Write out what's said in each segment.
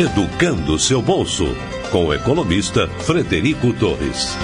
Educando seu bolso, com o economista Frederico Torres.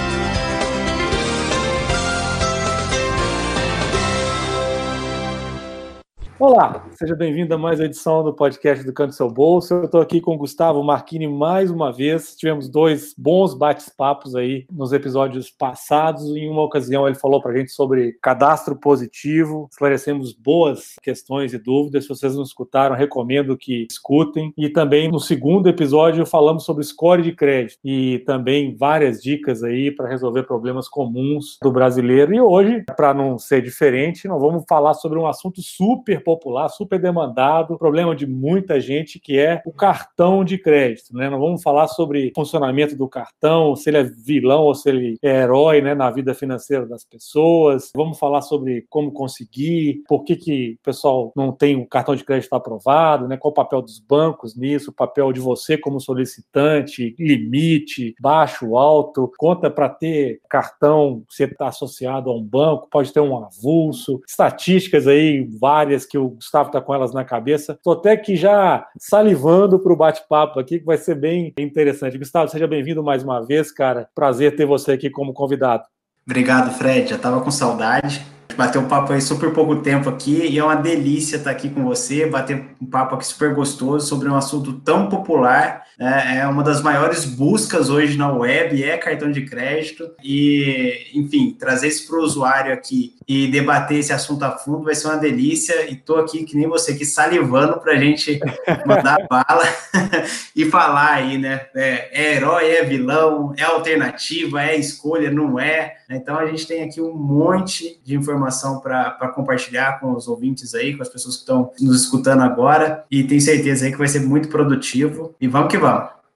Olá, seja bem-vindo a mais uma edição do podcast do Canto Seu Bolso. Eu estou aqui com o Gustavo Marquini mais uma vez. Tivemos dois bons bate-papos aí nos episódios passados. Em uma ocasião, ele falou para a gente sobre cadastro positivo. Esclarecemos boas questões e dúvidas. Se vocês não escutaram, recomendo que escutem. E também no segundo episódio, falamos sobre score de crédito e também várias dicas aí para resolver problemas comuns do brasileiro. E hoje, para não ser diferente, nós vamos falar sobre um assunto super popular, super demandado, problema de muita gente, que é o cartão de crédito. Né? Não vamos falar sobre funcionamento do cartão, se ele é vilão ou se ele é herói né, na vida financeira das pessoas. Vamos falar sobre como conseguir, por que, que o pessoal não tem o cartão de crédito aprovado, né? qual o papel dos bancos nisso, o papel de você como solicitante, limite, baixo, alto, conta para ter cartão, você está associado a um banco, pode ter um avulso, estatísticas aí várias que o Gustavo está com elas na cabeça. Estou até que já salivando para o bate-papo aqui, que vai ser bem interessante. Gustavo, seja bem-vindo mais uma vez, cara. Prazer ter você aqui como convidado. Obrigado, Fred. Já estava com saudade bateu um papo aí super pouco tempo aqui e é uma delícia estar aqui com você, bater um papo aqui super gostoso sobre um assunto tão popular. É, é uma das maiores buscas hoje na web, é cartão de crédito. E, enfim, trazer isso para o usuário aqui e debater esse assunto a fundo vai ser uma delícia. E estou aqui, que nem você, aqui salivando para a gente mandar bala e falar aí, né? É, é herói, é vilão, é alternativa, é escolha, não é. Então a gente tem aqui um monte de informação para compartilhar com os ouvintes aí, com as pessoas que estão nos escutando agora, e tenho certeza aí que vai ser muito produtivo. E vamos que vamos.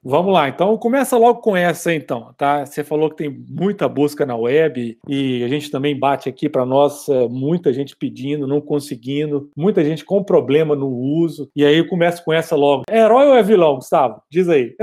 Vamos lá, então começa logo com essa então, tá? Você falou que tem muita busca na web e a gente também bate aqui para nós é, muita gente pedindo, não conseguindo, muita gente com problema no uso. E aí eu começo com essa logo. É herói ou é vilão, Gustavo? Diz aí.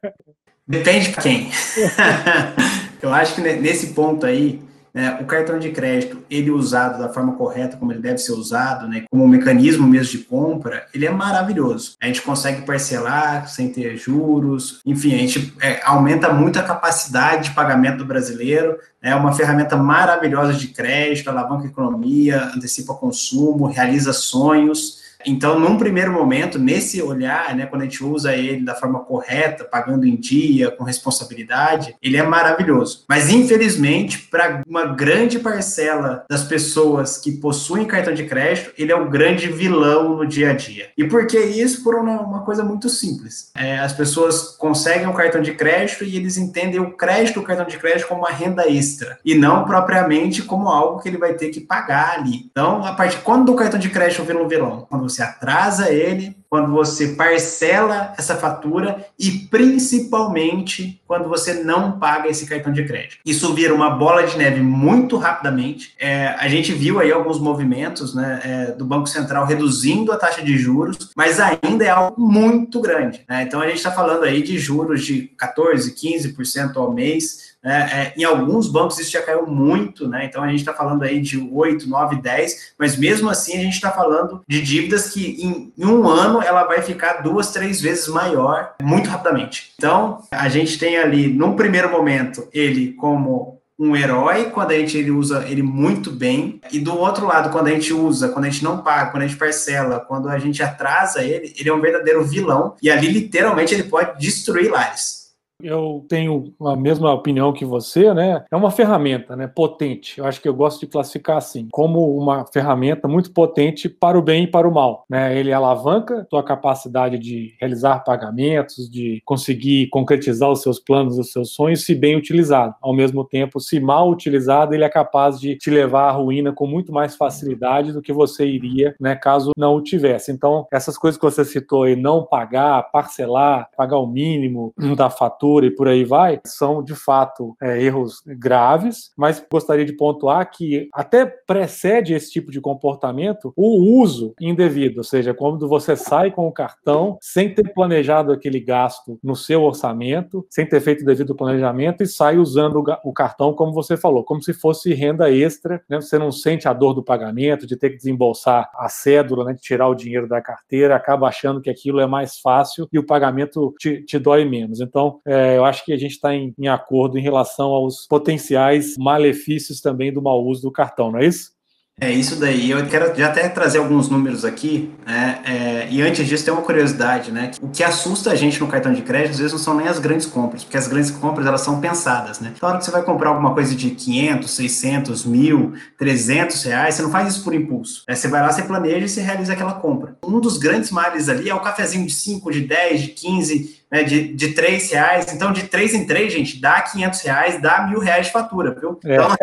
Depende de quem. Eu acho que nesse ponto aí, né, o cartão de crédito, ele usado da forma correta, como ele deve ser usado, né, como um mecanismo mesmo de compra, ele é maravilhoso. A gente consegue parcelar sem ter juros, enfim, a gente é, aumenta muito a capacidade de pagamento do brasileiro, é uma ferramenta maravilhosa de crédito, alavanca a economia, antecipa consumo, realiza sonhos. Então, num primeiro momento, nesse olhar, né, quando a gente usa ele da forma correta, pagando em dia, com responsabilidade, ele é maravilhoso. Mas, infelizmente, para uma grande parcela das pessoas que possuem cartão de crédito, ele é o grande vilão no dia a dia. E por que isso? Por uma, uma coisa muito simples. É, as pessoas conseguem um cartão de crédito e eles entendem o crédito do cartão de crédito como uma renda extra e não propriamente como algo que ele vai ter que pagar ali. Então, a partir quando o cartão de crédito vira um vilão? Quando você atrasa ele, quando você parcela essa fatura e principalmente quando você não paga esse cartão de crédito. Isso vira uma bola de neve muito rapidamente. É, a gente viu aí alguns movimentos né, é, do Banco Central reduzindo a taxa de juros, mas ainda é algo muito grande. Né? Então a gente está falando aí de juros de 14, 15% ao mês é, é, em alguns bancos isso já caiu muito, né? Então a gente está falando aí de 8, 9, 10, mas mesmo assim a gente está falando de dívidas que em, em, um ano ela vai ficar duas, três vezes maior muito rapidamente. Então a gente tem ali, num primeiro momento, ele como um herói quando a gente ele usa ele muito bem e do outro lado quando a gente usa quando a gente não paga quando a gente parcela quando a gente atrasa ele ele é um verdadeiro vilão e ali literalmente ele pode destruir lares eu tenho a mesma opinião que você, né? É uma ferramenta, né? Potente. Eu acho que eu gosto de classificar assim, como uma ferramenta muito potente para o bem e para o mal, né? Ele alavanca tua capacidade de realizar pagamentos, de conseguir concretizar os seus planos, os seus sonhos, se bem utilizado. Ao mesmo tempo, se mal utilizado, ele é capaz de te levar à ruína com muito mais facilidade do que você iria, né? Caso não o tivesse. Então, essas coisas que você citou aí, não pagar, parcelar, pagar o mínimo da fatura e por aí vai, são de fato é, erros graves, mas gostaria de pontuar que até precede esse tipo de comportamento o uso indevido, ou seja, quando você sai com o cartão sem ter planejado aquele gasto no seu orçamento, sem ter feito o devido planejamento e sai usando o cartão, como você falou, como se fosse renda extra, né? você não sente a dor do pagamento, de ter que desembolsar a cédula, né? de tirar o dinheiro da carteira, acaba achando que aquilo é mais fácil e o pagamento te, te dói menos. Então, é, eu acho que a gente está em, em acordo em relação aos potenciais malefícios também do mau uso do cartão, não é isso? É isso daí. Eu quero já até trazer alguns números aqui, né? É, e antes disso, tem uma curiosidade, né? O que assusta a gente no cartão de crédito, às vezes, não são nem as grandes compras, porque as grandes compras elas são pensadas, né? Então, hora que você vai comprar alguma coisa de 500, 600, 1.000, 300 reais, você não faz isso por impulso. É, você vai lá, você planeja e você realiza aquela compra. Um dos grandes males ali é o cafezinho de 5, de 10, de 15, né, de, de 3 reais. Então, de 3 em 3, gente, dá 500 reais, dá mil reais de fatura, viu? É. Então,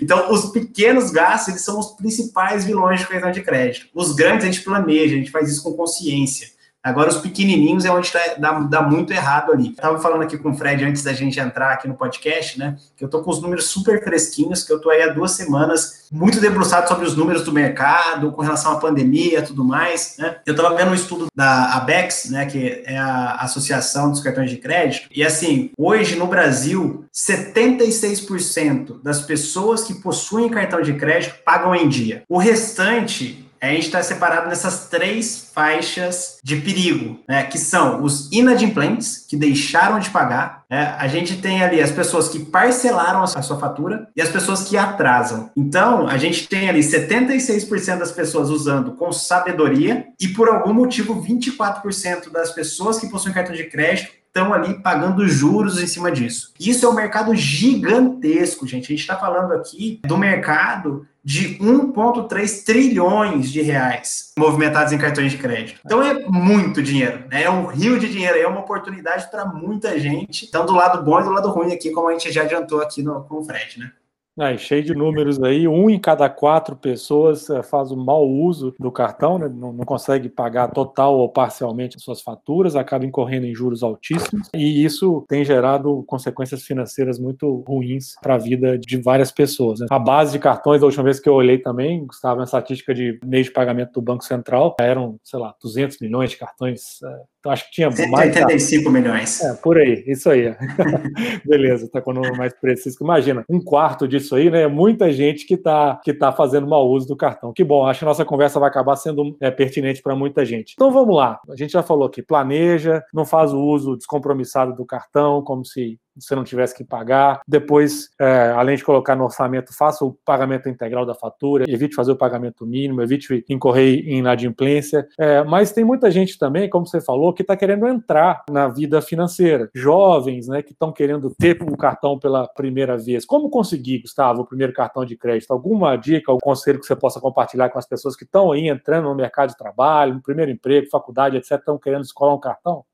então, os pequenos gastos, eles são os principais vilões de cartão de crédito. Os grandes, a gente planeja, a gente faz isso com consciência. Agora, os pequenininhos é onde tá, dá, dá, muito errado ali. Estava falando aqui com o Fred antes da gente entrar aqui no podcast, né? Que eu tô com os números super fresquinhos, que eu tô aí há duas semanas muito debruçado sobre os números do mercado, com relação à pandemia e tudo mais, né? Eu estava vendo um estudo da ABEX, né? Que é a Associação dos Cartões de Crédito, e assim, hoje no Brasil, 76% das pessoas que possuem cartão de crédito pagam em dia. O restante a gente está separado nessas três faixas de perigo, né, que são os inadimplentes, que deixaram de pagar. Né, a gente tem ali as pessoas que parcelaram a sua fatura e as pessoas que atrasam. Então, a gente tem ali 76% das pessoas usando com sabedoria e, por algum motivo, 24% das pessoas que possuem cartão de crédito estão ali pagando juros em cima disso. Isso é um mercado gigantesco, gente. A gente está falando aqui do mercado de 1,3 trilhões de reais movimentados em cartões de crédito. Então é muito dinheiro, né? é um rio de dinheiro, é uma oportunidade para muita gente. Então, do lado bom e do lado ruim aqui, como a gente já adiantou aqui no, com o Fred, né? É, cheio de números aí, um em cada quatro pessoas eh, faz o mau uso do cartão, né? não, não, consegue pagar total ou parcialmente as suas faturas, acaba incorrendo em juros altíssimos, e isso tem gerado consequências financeiras muito ruins para a vida de várias pessoas. Né? A base de cartões, da última vez que eu olhei também, estava na estatística de mês de pagamento do Banco Central, eram, sei lá, 200 milhões de cartões é, então, acho que tinha 185 mais. milhões. É, por aí, isso aí. Beleza, tá com o número mais preciso. Imagina, um quarto disso aí, né? Muita gente que está que tá fazendo mau uso do cartão. Que bom, acho que a nossa conversa vai acabar sendo é, pertinente para muita gente. Então vamos lá. A gente já falou aqui, planeja, não faz o uso descompromissado do cartão, como se você não tivesse que pagar. Depois, é, além de colocar no orçamento, faça o pagamento integral da fatura, evite fazer o pagamento mínimo, evite incorrer em inadimplência. É, mas tem muita gente também, como você falou, que está querendo entrar na vida financeira. Jovens, né, que estão querendo ter o cartão pela primeira vez. Como conseguir, Gustavo, o primeiro cartão de crédito? Alguma dica, algum conselho que você possa compartilhar com as pessoas que estão aí entrando no mercado de trabalho, no primeiro emprego, faculdade, etc., estão querendo escolar um cartão?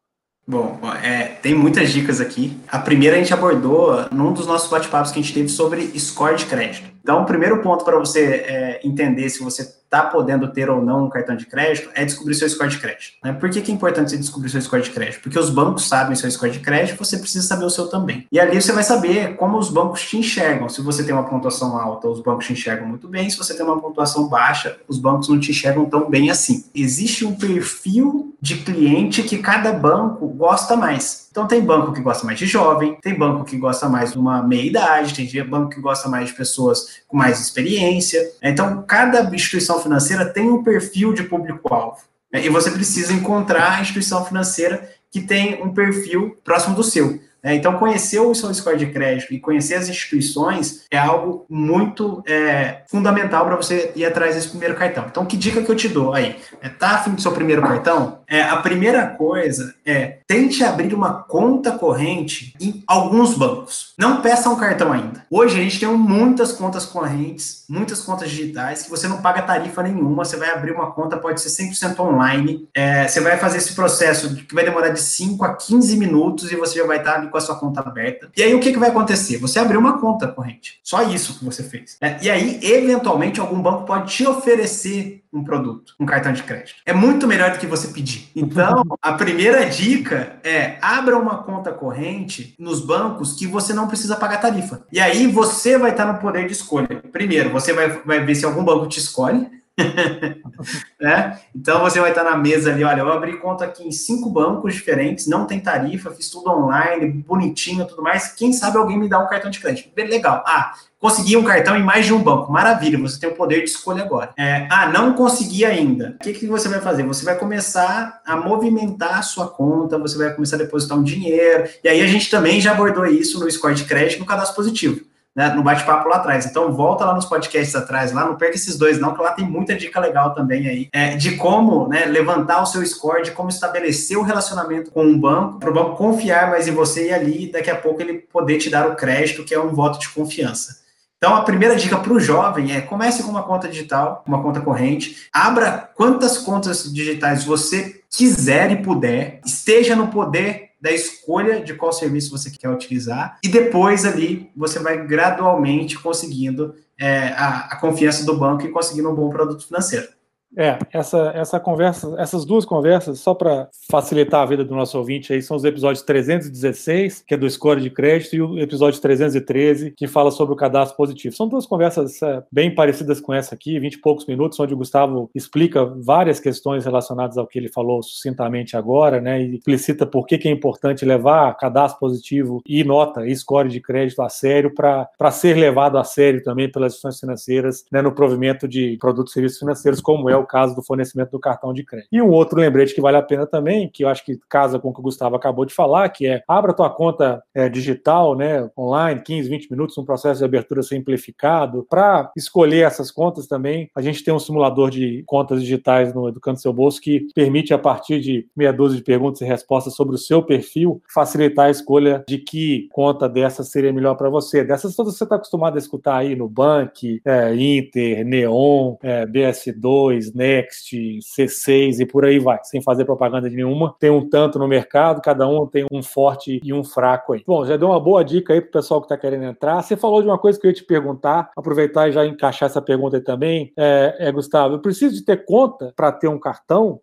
Bom, é, tem muitas dicas aqui. A primeira a gente abordou num dos nossos bate-papos que a gente teve sobre score de crédito. Então, o primeiro ponto para você é, entender se você está podendo ter ou não um cartão de crédito é descobrir seu score de crédito. Né? Por que, que é importante você descobrir seu score de crédito? Porque os bancos sabem seu score de crédito, você precisa saber o seu também. E ali você vai saber como os bancos te enxergam. Se você tem uma pontuação alta, os bancos te enxergam muito bem. Se você tem uma pontuação baixa, os bancos não te enxergam tão bem assim. Existe um perfil de cliente que cada banco gosta mais. Então tem banco que gosta mais de jovem, tem banco que gosta mais de uma meia idade, tem banco que gosta mais de pessoas com mais experiência. Então cada instituição financeira tem um perfil de público-alvo. E você precisa encontrar a instituição financeira que tem um perfil próximo do seu. É, então, conhecer o seu score de crédito e conhecer as instituições é algo muito é, fundamental para você ir atrás desse primeiro cartão. Então, que dica que eu te dou aí? É, tá afim do seu primeiro cartão? É, a primeira coisa é tente abrir uma conta corrente em alguns bancos. Não peça um cartão ainda. Hoje a gente tem muitas contas correntes, muitas contas digitais que você não paga tarifa nenhuma. Você vai abrir uma conta, pode ser 100% online. É, você vai fazer esse processo que vai demorar de 5 a 15 minutos e você já vai estar com a sua conta aberta. E aí o que, que vai acontecer? Você abriu uma conta corrente. Só isso que você fez. Né? E aí, eventualmente, algum banco pode te oferecer um produto, um cartão de crédito. É muito melhor do que você pedir. Então, a primeira dica é abra uma conta corrente nos bancos que você não precisa pagar tarifa. E aí você vai estar no poder de escolha. Primeiro, você vai, vai ver se algum banco te escolhe. né? Então você vai estar na mesa ali, olha, eu abri conta aqui em cinco bancos diferentes, não tem tarifa, fiz tudo online, bonitinho, tudo mais. Quem sabe alguém me dá um cartão de crédito? Legal. Ah, consegui um cartão em mais de um banco. Maravilha, você tem o poder de escolha agora. É, ah, não consegui ainda. O que, que você vai fazer? Você vai começar a movimentar a sua conta, você vai começar a depositar um dinheiro. E aí a gente também já abordou isso no score de crédito no cadastro positivo né, no bate-papo lá atrás. Então, volta lá nos podcasts atrás, lá, não perca esses dois, não, que lá tem muita dica legal também aí, é, de como né, levantar o seu score, de como estabelecer o relacionamento com um banco, para o banco confiar mais em você e ali, daqui a pouco, ele poder te dar o crédito, que é um voto de confiança. Então, a primeira dica para o jovem é comece com uma conta digital, uma conta corrente, abra quantas contas digitais você quiser e puder, esteja no poder da escolha de qual serviço você quer utilizar, e depois ali você vai gradualmente conseguindo é, a, a confiança do banco e conseguindo um bom produto financeiro. É, essa, essa conversa, essas duas conversas, só para facilitar a vida do nosso ouvinte aí, são os episódios 316, que é do score de crédito, e o episódio 313, que fala sobre o cadastro positivo. São duas conversas é, bem parecidas com essa aqui, 20 e poucos minutos, onde o Gustavo explica várias questões relacionadas ao que ele falou sucintamente agora, né, e explicita por que, que é importante levar cadastro positivo e nota e score de crédito a sério para ser levado a sério também pelas instituições financeiras né, no provimento de produtos e serviços financeiros, como é o caso do fornecimento do cartão de crédito. E um outro lembrete que vale a pena também, que eu acho que casa com o que o Gustavo acabou de falar, que é abra tua conta é, digital, né, online, 15, 20 minutos, um processo de abertura simplificado. Para escolher essas contas também, a gente tem um simulador de contas digitais no Educando Seu Bolso que permite, a partir de meia dúzia de perguntas e respostas sobre o seu perfil, facilitar a escolha de que conta dessas seria melhor para você. Dessas todas você está acostumado a escutar aí no Bank, é, Inter, Neon, é, BS2, Next, C6 e por aí vai, sem fazer propaganda de nenhuma. Tem um tanto no mercado, cada um tem um forte e um fraco aí. Bom, já deu uma boa dica aí pro pessoal que está querendo entrar. Você falou de uma coisa que eu ia te perguntar, aproveitar e já encaixar essa pergunta aí também. É, é Gustavo, eu preciso de ter conta para ter um cartão?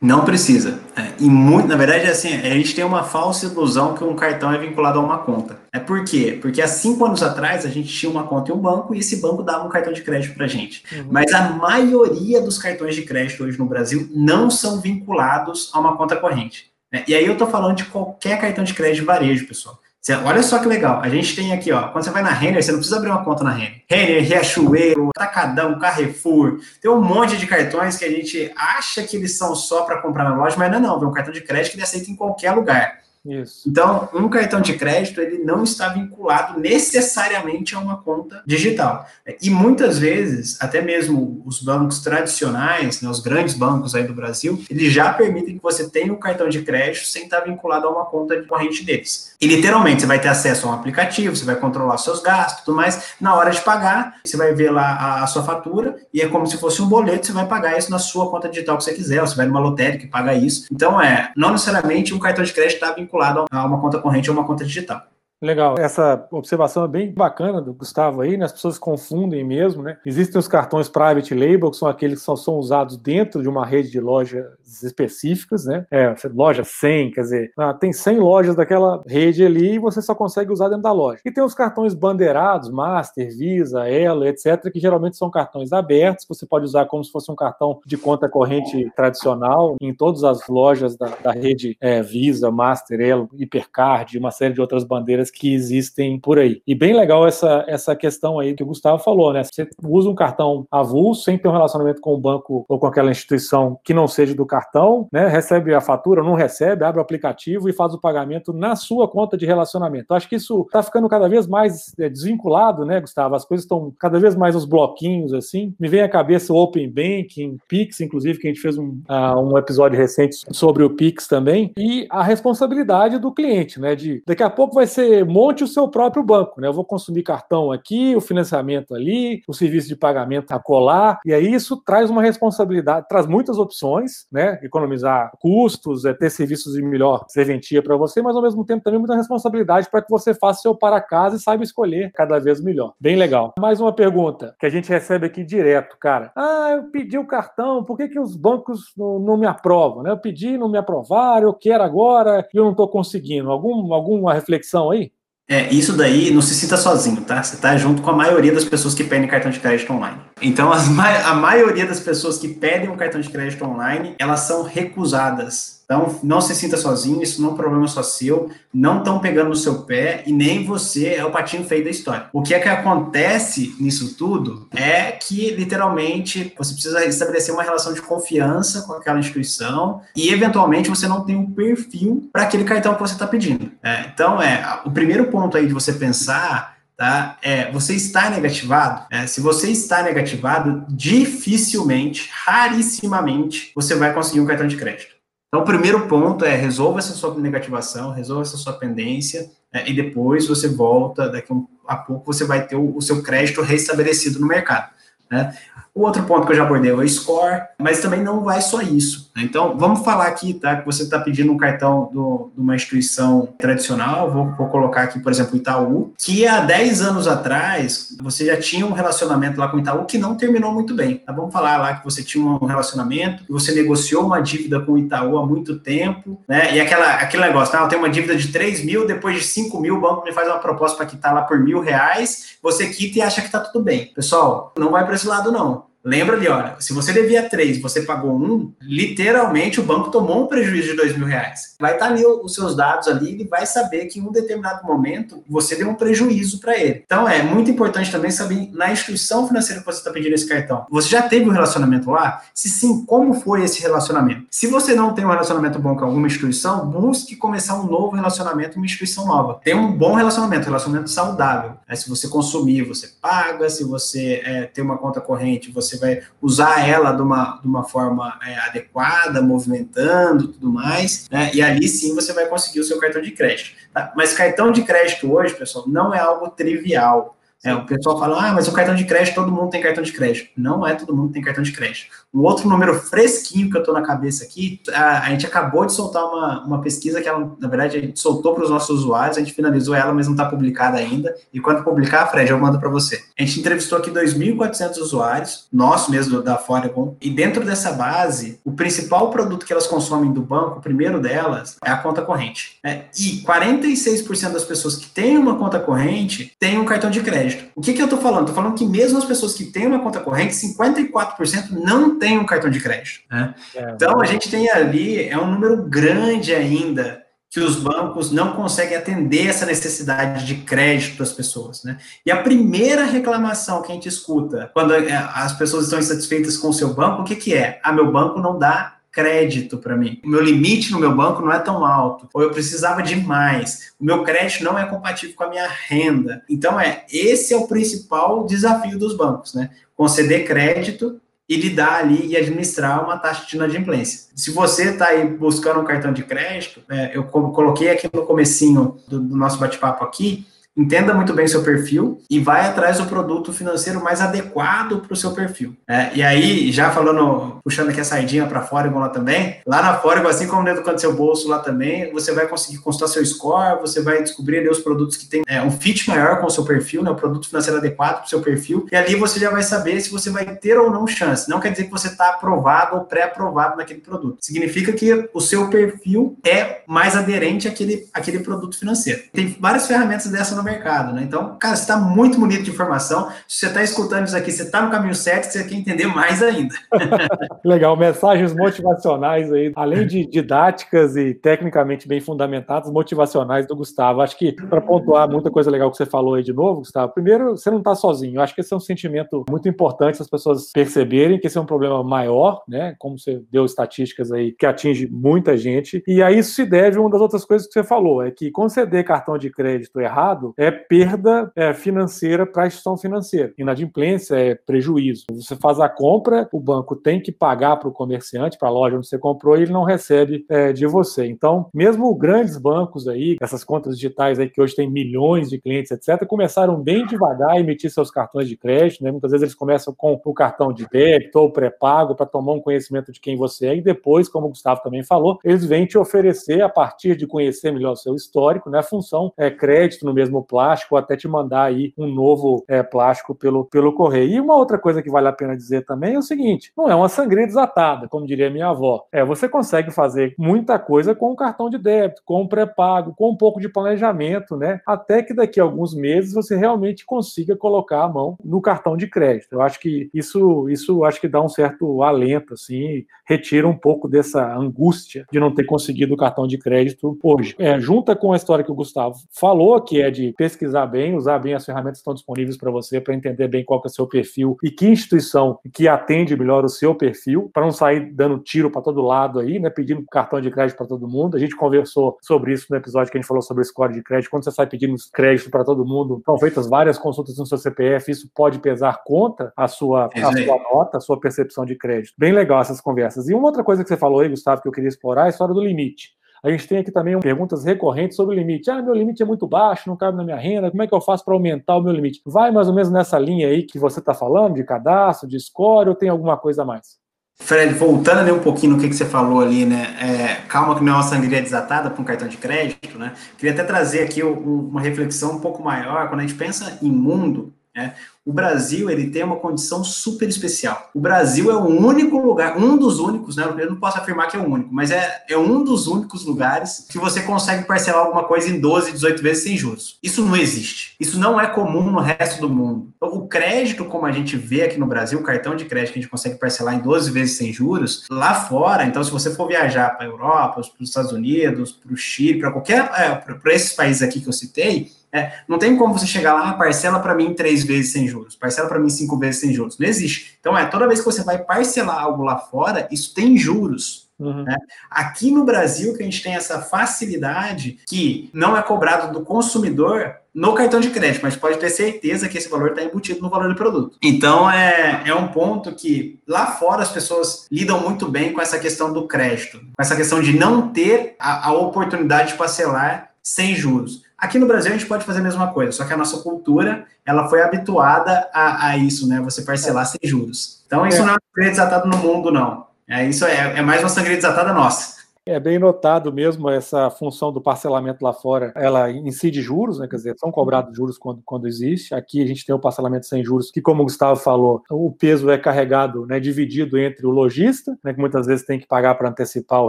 Não precisa. É, e muito, na verdade, assim, a gente tem uma falsa ilusão que um cartão é vinculado a uma conta. É por quê? Porque há cinco anos atrás a gente tinha uma conta em um banco e esse banco dava um cartão de crédito para gente. Uhum. Mas a maioria dos cartões de crédito hoje no Brasil não são vinculados a uma conta corrente. Né? E aí eu estou falando de qualquer cartão de crédito de varejo, pessoal. Olha só que legal. A gente tem aqui, ó. Quando você vai na Renner, você não precisa abrir uma conta na Renner. Renner, Riachuelo, Atacadão, Carrefour. Tem um monte de cartões que a gente acha que eles são só para comprar na loja, mas não é não. É um cartão de crédito que ele aceita em qualquer lugar. Isso. Então, um cartão de crédito ele não está vinculado necessariamente a uma conta digital. E muitas vezes, até mesmo os bancos tradicionais, né, os grandes bancos aí do Brasil, eles já permitem que você tenha um cartão de crédito sem estar vinculado a uma conta de corrente deles. E literalmente, você vai ter acesso a um aplicativo, você vai controlar seus gastos, tudo mais. Na hora de pagar, você vai ver lá a, a sua fatura e é como se fosse um boleto, você vai pagar isso na sua conta digital que você quiser, ou você vai numa lotérica e paga isso. Então, é, não necessariamente um cartão de crédito está vinculado vinculado a uma conta corrente ou uma conta digital. Legal. Essa observação é bem bacana do Gustavo aí, né? As pessoas confundem mesmo, né? Existem os cartões private label, que são aqueles que são, são usados dentro de uma rede de lojas específicas, né? É, loja 100, quer dizer, ah, tem 100 lojas daquela rede ali e você só consegue usar dentro da loja. E tem os cartões bandeirados, Master, Visa, Elo, etc., que geralmente são cartões abertos, que você pode usar como se fosse um cartão de conta corrente tradicional em todas as lojas da, da rede é, Visa, Master, Elo, Hipercard, uma série de outras bandeiras que existem por aí. E bem legal essa, essa questão aí que o Gustavo falou, né? Você usa um cartão avulso sem ter um relacionamento com o banco ou com aquela instituição que não seja do cartão né, recebe a fatura, não recebe, abre o aplicativo e faz o pagamento na sua conta de relacionamento. Acho que isso está ficando cada vez mais é, desvinculado, né, Gustavo? As coisas estão cada vez mais os bloquinhos, assim. Me vem à cabeça o Open Banking, Pix, inclusive, que a gente fez um, uh, um episódio recente sobre o Pix também, e a responsabilidade do cliente, né, de daqui a pouco vai ser monte o seu próprio banco, né? Eu vou consumir cartão aqui, o financiamento ali, o serviço de pagamento a colar, e aí isso traz uma responsabilidade, traz muitas opções, né? Economizar custos, é ter serviços de melhor serventia para você, mas ao mesmo tempo também muita responsabilidade para que você faça seu para casa e saiba escolher cada vez melhor. Bem legal. Mais uma pergunta que a gente recebe aqui direto, cara. Ah, eu pedi o cartão, por que, que os bancos não, não me aprovam? Né? Eu pedi, não me aprovaram, eu quero agora e eu não estou conseguindo. Algum, alguma reflexão aí? É, isso daí não se sinta sozinho, tá? Você está junto com a maioria das pessoas que pedem cartão de crédito online. Então, a maioria das pessoas que pedem um cartão de crédito online, elas são recusadas então, não se sinta sozinho, isso não é um problema só seu, não estão pegando no seu pé e nem você é o patinho feio da história. O que é que acontece nisso tudo é que, literalmente, você precisa estabelecer uma relação de confiança com aquela instituição e, eventualmente, você não tem um perfil para aquele cartão que você está pedindo. É, então, é o primeiro ponto aí de você pensar tá? É, você está negativado? É, se você está negativado, dificilmente, rarissimamente, você vai conseguir um cartão de crédito. Então, o primeiro ponto é resolva essa sua negativação, resolva essa sua pendência, é, e depois você volta, daqui a pouco você vai ter o, o seu crédito restabelecido no mercado. Né? O outro ponto que eu já abordei é o score, mas também não vai só isso. Né? Então, vamos falar aqui, tá? Que você está pedindo um cartão do, de uma instituição tradicional, vou, vou, colocar aqui, por exemplo, Itaú, que há 10 anos atrás você já tinha um relacionamento lá com o Itaú que não terminou muito bem. Tá? Vamos falar lá que você tinha um relacionamento, que você negociou uma dívida com o Itaú há muito tempo, né? E aquela, aquele negócio, tá? eu tenho uma dívida de 3 mil, depois de 5 mil, o banco me faz uma proposta para quitar lá por mil reais, você quita e acha que está tudo bem. Pessoal, não vai para esse lado, não. Lembra ali, olha, se você devia três, você pagou um, literalmente o banco tomou um prejuízo de dois mil reais. Vai estar ali os seus dados ali, ele vai saber que em um determinado momento você deu um prejuízo para ele. Então é muito importante também saber na instituição financeira que você está pedindo esse cartão. Você já teve um relacionamento lá? Se sim, como foi esse relacionamento? Se você não tem um relacionamento bom com alguma instituição, busque começar um novo relacionamento com uma instituição nova. Tem um bom relacionamento, relacionamento saudável. É, se você consumir, você paga. Se você é, tem uma conta corrente, você você vai usar ela de uma, de uma forma é, adequada, movimentando tudo mais, né? E ali sim você vai conseguir o seu cartão de crédito. Tá? Mas cartão de crédito hoje, pessoal, não é algo trivial. É, o pessoal fala, ah, mas o cartão de crédito, todo mundo tem cartão de crédito. Não é todo mundo tem cartão de crédito. Um outro número fresquinho que eu estou na cabeça aqui, a, a, gente acabou de soltar uma, uma pesquisa que, ela, na verdade, a gente soltou para os nossos usuários, a gente finalizou ela, mas não está publicada ainda. E quando publicar, Fred, eu mando para você. A gente entrevistou aqui 2.400 usuários, nosso mesmo, da Forecom, e dentro dessa base, o principal produto que elas consomem do banco, o primeiro delas, é a conta corrente. Né? E 46% das pessoas que têm uma conta corrente têm um cartão de crédito crédito. O que, que eu estou falando? Estou falando que mesmo as pessoas que têm uma conta corrente, 54% não têm um cartão de crédito. Né? É, então, a gente tem ali, é um número grande ainda que os bancos não conseguem atender essa necessidade de crédito das pessoas, né? E a primeira reclamação que a gente escuta quando é, as pessoas estão insatisfeitas com o seu banco, o que, que é? Ah, meu banco não dá crédito para mim. O meu limite no meu banco não é tão alto, ou eu precisava de mais. O meu crédito não é compatível com a minha renda. Então é, esse é o principal desafio dos bancos, né? Conceder crédito e lidar ali e administrar uma taxa de inadimplência. Se você está aí buscando um cartão de crédito, é, eu coloquei aqui no comecinho do, do nosso bate-papo aqui, entenda muito bem seu perfil e vai atrás do produto financeiro mais adequado para o seu perfil. É, e aí, já falando, puxando aqui a saidinha para fora lá também, lá na Fórigo, assim como dentro do seu bolso lá também, você vai conseguir consultar seu score, você vai descobrir ali os produtos que têm é, um fit maior com o seu perfil, né, o produto financeiro adequado para o seu perfil, e ali você já vai saber se você vai ter ou não chance. Não quer dizer que você está aprovado ou pré-aprovado naquele produto. Significa que o seu perfil é mais aderente àquele, àquele produto financeiro. Tem várias ferramentas dessa no mercado, né? Então, cara, você está muito bonito de informação. Se você está escutando isso aqui, você está no caminho certo, você quer entender mais ainda. Legal, mensagens motivacionais aí, além de didáticas e tecnicamente bem fundamentadas, motivacionais do Gustavo. Acho que, para pontuar muita coisa legal que você falou aí de novo, Gustavo, primeiro, você não está sozinho. Acho que esse é um sentimento muito importante as pessoas perceberem que esse é um problema maior, né? Como você deu estatísticas aí, que atinge muita gente. E a isso se deve uma das outras coisas que você falou, é que conceder cartão de crédito errado é perda é, financeira para a instituição financeira. Inadimplência é prejuízo. Você faz a compra, o banco tem que pagar para o comerciante, para a loja onde você comprou, e ele não recebe é, de você. Então, mesmo grandes bancos aí, essas contas digitais aí que hoje tem milhões de clientes, etc., começaram bem devagar a emitir seus cartões de crédito. Né? Muitas vezes eles começam com o cartão de débito ou pré-pago para tomar um conhecimento de quem você é, e depois, como o Gustavo também falou, eles vêm te oferecer, a partir de conhecer melhor o seu histórico, né, função é crédito no mesmo plástico, ou até te mandar aí um novo é, plástico pelo, pelo correio. E uma outra coisa que vale a pena dizer também é o seguinte: não é uma sangria desatada, como diria minha avó. É, você consegue fazer muita coisa com o cartão de débito, com o pré-pago, com um pouco de planejamento, né? Até que daqui a alguns meses você realmente consiga colocar a mão no cartão de crédito. Eu acho que isso, isso acho que dá um certo alento, assim, retira um pouco dessa angústia de não ter conseguido o cartão de crédito hoje. É, junta com a história que o Gustavo falou, que é de pesquisar bem, usar bem as ferramentas que estão disponíveis para você, para entender bem qual é o seu perfil e que instituição que atende melhor o seu perfil, para não sair dando tiro para todo lado aí, né, pedindo cartão de crédito para todo mundo. A gente conversou sobre isso no episódio que a gente falou sobre score de crédito. Quando você sai pedindo crédito para todo mundo, são feitas várias consultas no seu CPF, isso pode pesar contra a sua, a sua nota, a sua percepção de crédito. Bem legal essas conversas. E uma outra coisa que você falou aí, Gustavo, que eu queria explorar, é a história do limite. A gente tem aqui também perguntas recorrentes sobre o limite. Ah, meu limite é muito baixo, não cabe na minha renda, como é que eu faço para aumentar o meu limite? Vai mais ou menos nessa linha aí que você está falando, de cadastro, de score, ou tem alguma coisa a mais? Fred, voltando ali um pouquinho no que, que você falou ali, né? É, calma que não é sangria desatada para um cartão de crédito, né? Queria até trazer aqui uma reflexão um pouco maior. Quando a gente pensa em mundo, né? O Brasil ele tem uma condição super especial. O Brasil é o único lugar, um dos únicos, né? Eu não posso afirmar que é o único, mas é, é um dos únicos lugares que você consegue parcelar alguma coisa em 12, 18 vezes sem juros. Isso não existe. Isso não é comum no resto do mundo. Então, o crédito, como a gente vê aqui no Brasil, o cartão de crédito que a gente consegue parcelar em 12 vezes sem juros, lá fora, então, se você for viajar para a Europa, para os Estados Unidos, para o Chile, para qualquer. É, para esses países aqui que eu citei, é, não tem como você chegar lá, ah, parcela para mim três vezes sem juros, parcela para mim cinco vezes sem juros. Não existe. Então, é toda vez que você vai parcelar algo lá fora, isso tem juros. Uhum. Né? Aqui no Brasil, que a gente tem essa facilidade que não é cobrado do consumidor no cartão de crédito, mas pode ter certeza que esse valor está embutido no valor do produto. Então, é, é um ponto que lá fora as pessoas lidam muito bem com essa questão do crédito, com essa questão de não ter a, a oportunidade de parcelar sem juros. Aqui no Brasil a gente pode fazer a mesma coisa, só que a nossa cultura ela foi habituada a, a isso, né? Você parcelar sem juros. Então isso é. não é uma sangria desatada no mundo, não. É, isso é, é mais uma sangria desatada nossa. É bem notado mesmo essa função do parcelamento lá fora, ela incide juros, né? Quer dizer, são cobrados juros quando, quando existe. Aqui a gente tem o parcelamento sem juros, que, como o Gustavo falou, o peso é carregado, né, dividido entre o lojista, né, que muitas vezes tem que pagar para antecipar o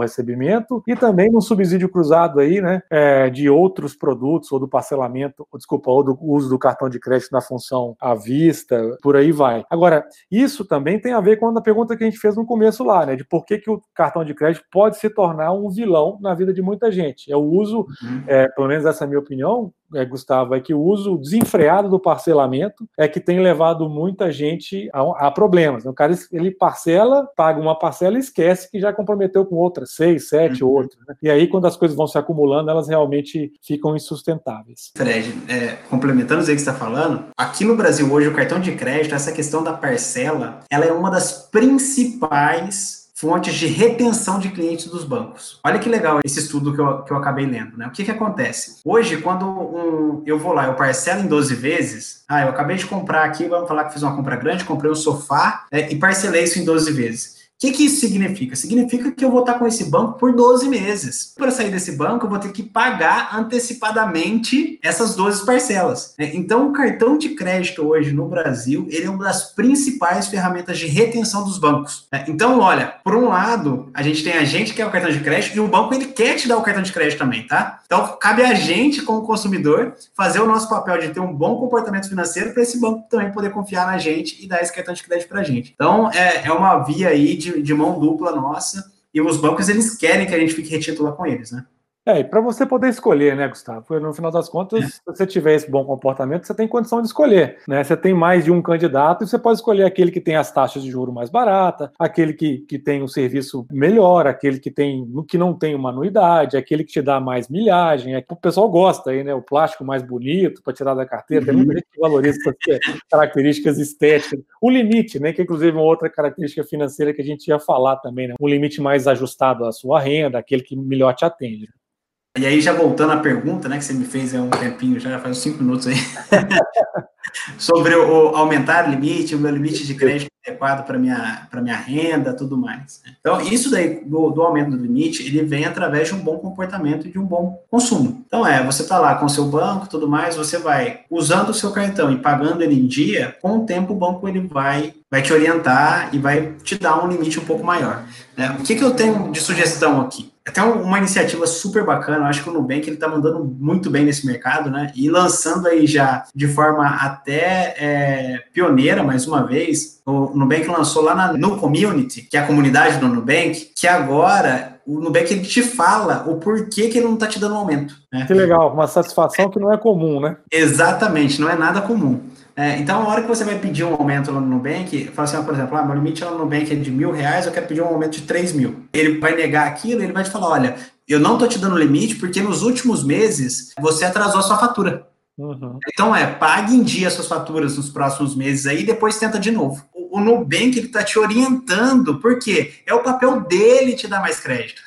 recebimento, e também no subsídio cruzado aí, né, é, de outros produtos, ou do parcelamento, ou, desculpa, ou do uso do cartão de crédito na função à vista, por aí vai. Agora, isso também tem a ver com a pergunta que a gente fez no começo lá, né, de por que, que o cartão de crédito pode se tornar um vilão na vida de muita gente. É o uso, uhum. é, pelo menos essa é a minha opinião, é, Gustavo, é que o uso desenfreado do parcelamento é que tem levado muita gente a, a, problemas. O cara ele parcela, paga uma parcela e esquece que já comprometeu com outras, seis, sete uhum. outras. Né? E aí, quando as coisas vão se acumulando, elas realmente ficam insustentáveis. Fred, é, complementando o que você está falando, aqui no Brasil hoje o cartão de crédito, essa questão da parcela, ela é uma das principais fontes de retenção de clientes dos bancos. Olha que legal esse estudo que eu, que eu acabei lendo, né? O que que acontece? Hoje, quando um, eu vou lá, eu parcelo em 12 vezes, ah, eu acabei de comprar aqui, vamos falar que fiz uma compra grande, comprei um sofá é, e parcelei isso em 12 vezes que, que isso significa? Significa que eu vou estar com esse banco por 12 meses. Para sair desse banco, eu vou ter que pagar antecipadamente essas 12 parcelas. Né? Então, o cartão de crédito hoje no Brasil, ele é uma das principais ferramentas de retenção dos bancos. Né? Então, olha, por um lado, a gente tem a gente que é o cartão de crédito e o banco ele quer te dar o cartão de crédito também, tá? Então, cabe a gente, como consumidor, fazer o nosso papel de ter um bom comportamento financeiro para esse banco também poder confiar na gente e dar esse cartão de crédito para a gente. Então, é, é uma via aí de de, de mão dupla nossa, e os bancos eles querem que a gente fique retido lá com eles, né? É, e para você poder escolher, né, Gustavo? No final das contas, se você tiver esse bom comportamento, você tem condição de escolher, né? Você tem mais de um candidato e você pode escolher aquele que tem as taxas de juro mais barata, aquele que, que tem um serviço melhor, aquele que tem que não tem uma anuidade, aquele que te dá mais milhagem. É que o pessoal gosta aí, né? O plástico mais bonito para tirar da carteira. Tem muita gente que valoriza essas características estéticas. O limite, né? Que inclusive é uma outra característica financeira que a gente ia falar também, né? Um limite mais ajustado à sua renda, aquele que melhor te atende. E aí, já voltando à pergunta, né, que você me fez há um tempinho, já faz uns cinco minutos aí, sobre o, aumentar o limite, o meu limite de crédito adequado para minha para minha renda, tudo mais. Então, isso daí do, do, aumento do limite, ele vem através de um bom comportamento e de um bom consumo. Então, é, você está lá com o seu banco, tudo mais, você vai usando o seu cartão e pagando ele em dia, com o tempo o banco ele vai vai te orientar e vai te dar um limite um pouco maior. Né? O que, que eu tenho de sugestão aqui? Até uma iniciativa super bacana, eu acho que o Nubank ele está mandando muito bem nesse mercado, né? E lançando aí já de forma até é, pioneira, mais uma vez, o Nubank lançou lá na, no Community, que é a comunidade do Nubank, que agora o Nubank ele te fala o porquê que ele não está te dando um aumento. Né? Que legal, uma satisfação que não é comum, né? Exatamente, não é nada comum. É, então, a hora que você vai pedir um aumento lá no Nubank, fala assim, ó, por exemplo, ah, meu limite lá no Nubank é de mil reais, eu quero pedir um aumento de três mil. Ele vai negar aquilo, ele vai te falar, olha, eu não tô te dando limite porque nos últimos meses você atrasou a sua fatura. Uhum. Então é, pague em dia suas faturas nos próximos meses aí, depois tenta de novo. O, o Nubank ele tá te orientando, porque é o papel dele te dar mais crédito.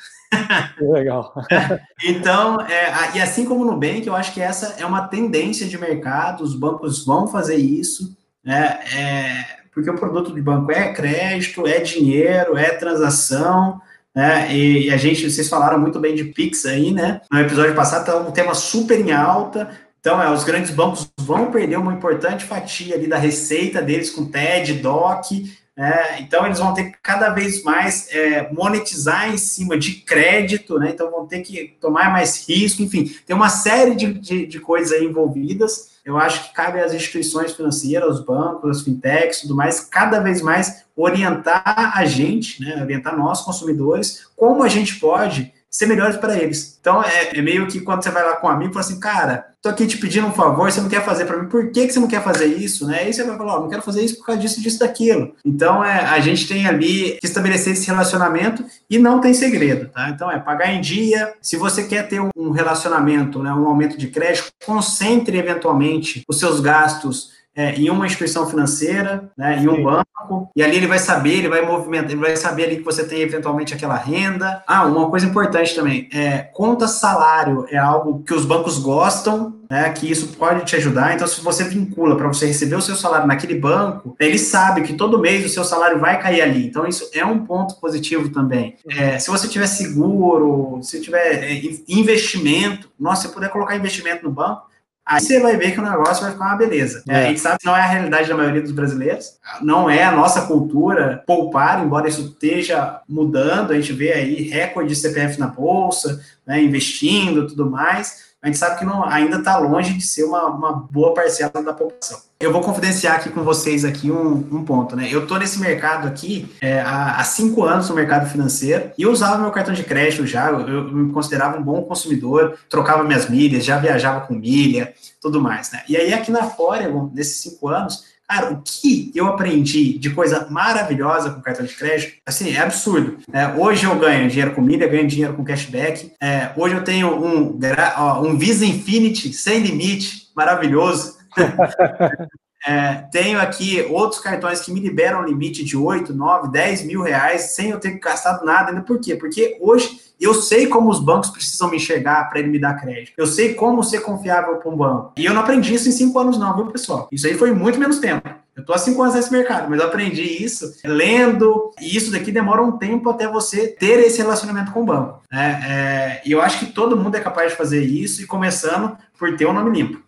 Legal. então, é, e assim como no Nubank, eu acho que essa é uma tendência de mercado, os bancos vão fazer isso, né? É, porque o produto de banco é crédito, é dinheiro, é transação, né? E, e, a gente, vocês falaram muito bem de Pix aí, né? No episódio passado, tá um tema super em alta. Então, é, os grandes bancos vão perder uma importante fatia ali da receita deles com TED, DOC, é, então, eles vão ter que cada vez mais é, monetizar em cima de crédito, né? então vão ter que tomar mais risco, enfim, tem uma série de, de, de coisas envolvidas. Eu acho que cabe às instituições financeiras, aos bancos, às fintechs, tudo mais, cada vez mais orientar a gente, né? orientar nós, consumidores, como a gente pode ser melhores para eles. Então, é, é, meio que quando você vai lá com um amigo, fala assim, cara, tô aqui te pedindo um favor, você não quer fazer para mim, por que, que você não quer fazer isso, né? Aí você vai falar, oh, não quero fazer isso por causa disso, disso, daquilo. Então, é, a gente tem ali que estabelecer esse relacionamento e não tem segredo, tá? Então, é pagar em dia. Se você quer ter um relacionamento, né, um aumento de crédito, concentre eventualmente os seus gastos é, em uma instituição financeira, né, em um Sim. banco, e ali ele vai saber, ele vai movimentar, ele vai saber ali que você tem eventualmente aquela renda. Ah, uma coisa importante também, é, conta salário é algo que os bancos gostam, né, que isso pode te ajudar. Então, se você vincula para você receber o seu salário naquele banco, ele sabe que todo mês o seu salário vai cair ali. Então, isso é um ponto positivo também. É, se você tiver seguro, se tiver é, investimento, nossa, se puder colocar investimento no banco, Aí você vai ver que o negócio vai ficar uma beleza. É. A gente sabe que não é a realidade da maioria dos brasileiros, não é a nossa cultura poupar, embora isso esteja mudando, a gente vê aí recorde de CPF na bolsa, né, investindo tudo mais, a gente sabe que não, ainda está longe de ser uma, uma boa parcela da população. Eu vou confidenciar aqui com vocês aqui um, um ponto, né? Eu estou nesse mercado aqui é, há, há, cinco anos no mercado financeiro e eu usava meu cartão de crédito já, eu, eu, me considerava um bom consumidor, trocava minhas milhas, já viajava com milha, tudo mais, né? E aí aqui na Foregon, nesses cinco anos, Cara, o que eu aprendi de coisa maravilhosa com cartão de crédito, assim, é absurdo. É, hoje eu ganho dinheiro com milha, ganho dinheiro com cashback. É, hoje eu tenho um, ó, um Visa Infinity sem limite, maravilhoso. É, tenho aqui outros cartões que me liberam limite de 8, 9, 10 mil reais sem eu ter gastado nada ainda. Por quê? Porque hoje eu sei como os bancos precisam me enxergar para ele me dar crédito. Eu sei como ser confiável para um banco. E eu não aprendi isso em cinco anos, não, viu, pessoal? Isso aí foi muito menos tempo. Eu estou há cinco anos nesse mercado, mas eu aprendi isso lendo, e isso daqui demora um tempo até você ter esse relacionamento com o banco. Né? É, e eu acho que todo mundo é capaz de fazer isso, e começando por ter um nome limpo.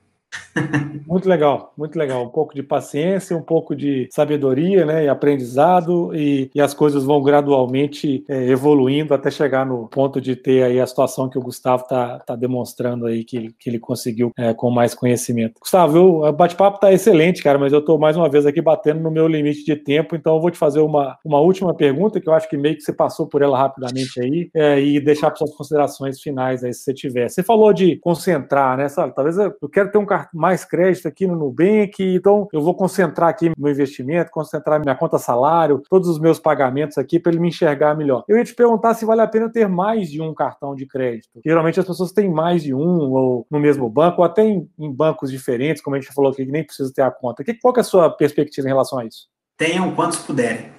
Muito legal, muito legal. Um pouco de paciência, um pouco de sabedoria, né, e aprendizado, e, e as coisas vão gradualmente é, evoluindo até chegar no ponto de ter aí a situação que o Gustavo está tá demonstrando aí que, que ele conseguiu é, com mais conhecimento. Gustavo, o bate-papo está excelente, cara, mas eu estou mais uma vez aqui batendo no meu limite de tempo, então eu vou te fazer uma, uma última pergunta que eu acho que meio que você passou por ela rapidamente aí é, e deixar para suas considerações finais aí se você tiver. Você falou de concentrar, né? Sabe? Talvez eu quero ter um mais crédito aqui no Nubank, então eu vou concentrar aqui meu investimento, concentrar minha conta salário, todos os meus pagamentos aqui para ele me enxergar melhor. Eu ia te perguntar se vale a pena ter mais de um cartão de crédito. Geralmente as pessoas têm mais de um, ou no mesmo banco, ou até em, em bancos diferentes, como a gente falou aqui, que nem precisa ter a conta. Que, qual que é a sua perspectiva em relação a isso? Tenham quantos puderem.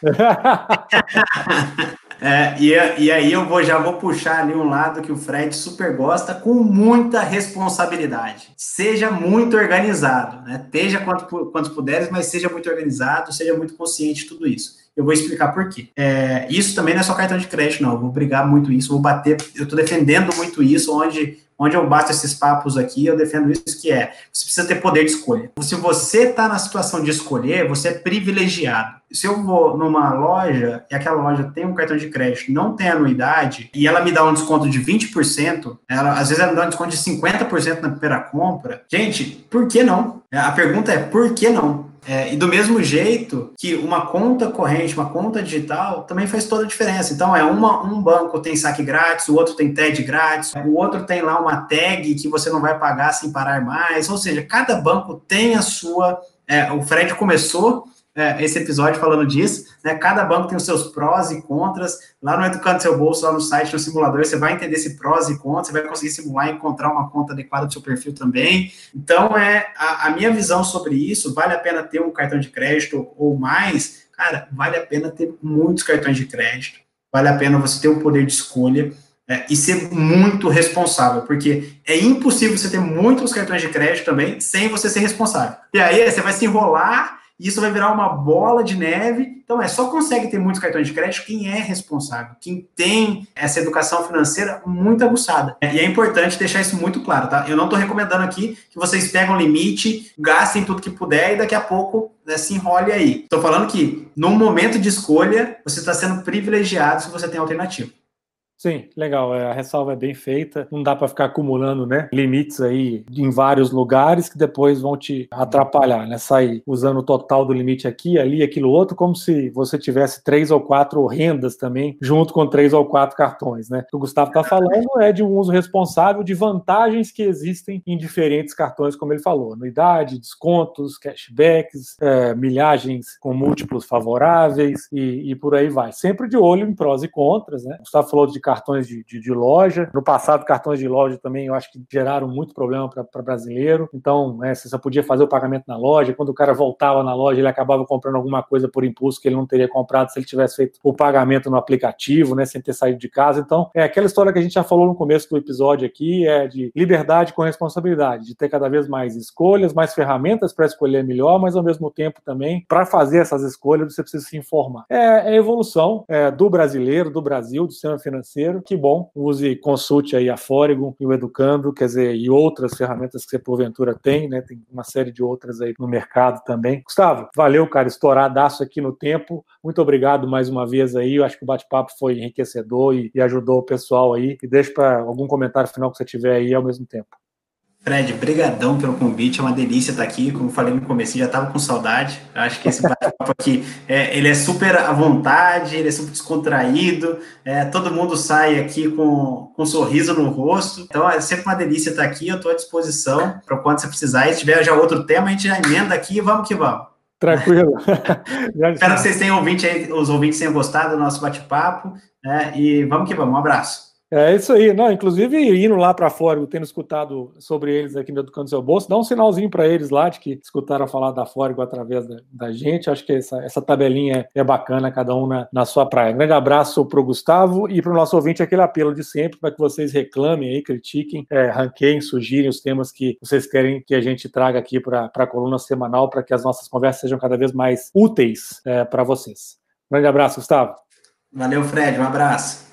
É, e, e aí eu vou, já vou puxar ali um lado que o Fred super gosta, com muita responsabilidade. Seja muito organizado, né? Teja quanto, quantos puderes, mas seja muito organizado, seja muito consciente de tudo isso. Eu vou explicar por quê. É, isso também não é só cartão de crédito, não. Eu vou brigar muito isso, vou bater. Eu estou defendendo muito isso, onde onde eu bato esses papos aqui, eu defendo isso que é, você precisa ter poder de escolha. Se você está na situação de escolher, você é privilegiado. Se eu vou numa loja e aquela loja tem um cartão de crédito, não tem anuidade, e ela me dá um desconto de 20%, ela, às vezes ela me dá um desconto de 50% na primeira compra, gente, por que não? A pergunta é, por que não? É, e do mesmo jeito que uma conta corrente, uma conta digital, também faz toda a diferença. Então, é uma, um banco tem saque grátis, o outro tem TED grátis, o outro tem lá uma tag que você não vai pagar sem parar mais. Ou seja, cada banco tem a sua. É, o Fred começou é, esse episódio falando disso, né? Cada banco tem os seus prós e contras. Lá no Educando Seu Bolso, lá no site, no simulador, você vai entender esse prós e contras, você vai conseguir simular e encontrar uma conta adequada do seu perfil também. Então, é a, a minha visão sobre isso, vale a pena ter um cartão de crédito ou mais? Cara, vale a pena ter muitos cartões de crédito, vale a pena você ter o um poder de escolha, é, e ser muito responsável, porque é impossível você ter muitos cartões de crédito também sem você ser responsável. E aí você vai se enrolar isso vai virar uma bola de neve. Então, é só consegue ter muitos cartões de crédito quem é responsável, quem tem essa educação financeira muito aguçada. E é importante deixar isso muito claro, tá? Eu não estou recomendando aqui que vocês pegam o limite, gastem tudo que puder e daqui a pouco né, se enrole aí. Estou falando que, num momento de escolha, você está sendo privilegiado se você tem alternativa. Sim, legal. É, a ressalva é bem feita. Não dá para ficar acumulando, né, limites aí em vários lugares que depois vão te atrapalhar, né? Sair usando o total do limite aqui, ali, aquilo outro, como se você tivesse três ou quatro rendas também, junto com três ou quatro cartões, né? O que o Gustavo está falando é de um uso responsável de vantagens que existem em diferentes cartões, como ele falou, anuidade, descontos, cashbacks, é, milhagens com múltiplos favoráveis e, e por aí vai. Sempre de olho em prós e contras, né? O Gustavo falou de cartões de, de, de, loja. No passado, cartões de loja também eu acho que geraram muito problema para brasileiro. Então, é, você só podia fazer o pagamento na loja. Quando o cara voltava na loja, ele acabava comprando alguma coisa por impulso que ele não teria comprado se ele tivesse feito o pagamento no aplicativo, né, sem ter saído de casa. Então, é aquela história que a gente já falou no começo do episódio aqui, é de liberdade com responsabilidade, de ter cada vez mais escolhas, mais ferramentas para escolher melhor, mas ao mesmo tempo também, para fazer essas escolhas, você precisa se informar. É, é evolução é, do brasileiro, do Brasil, do sistema financeiro financeiro, que bom, use, consulte aí a Fórigo e o Educando, quer dizer, e outras ferramentas que você porventura tem, né? Tem uma série de outras aí no mercado também. Gustavo, valeu, cara, estouradaço aqui no tempo. Muito obrigado mais uma vez aí. Eu acho que o bate-papo foi enriquecedor e, e ajudou o pessoal aí. E deixa para algum comentário final que você tiver aí ao mesmo tempo. Fred, brigadão pelo convite, é uma delícia estar aqui, como falei no começo, já estava com saudade, Eu acho que esse bate-papo aqui, é, ele é super à vontade, ele é super descontraído, é, todo mundo sai aqui com, com um sorriso no rosto, então é sempre uma delícia estar aqui, eu estou à disposição para quando você precisar, e se tiver já outro tema, a gente já emenda aqui e vamos que vamos. Tranquilo. Espero que vocês tenham ouvinte aí, os ouvintes tenham gostado do nosso bate-papo, né, e vamos que vamos, um abraço. É isso aí, não, inclusive indo lá para fora, tendo escutado sobre eles aqui no Educando Seu Bolso, dá um sinalzinho para eles lá de que escutaram falar da Fórigo através da, da, gente. Acho que essa, essa tabelinha é, é bacana, cada um na, na sua praia. Grande abraço para o Gustavo e para o nosso ouvinte, aquele apelo de sempre para que vocês reclamem aí, critiquem, é, ranqueiem, sugirem os temas que vocês querem que a gente traga aqui para a coluna semanal, para que as nossas conversas sejam cada vez mais úteis é, para vocês. Grande abraço, Gustavo. Valeu, Fred, um abraço.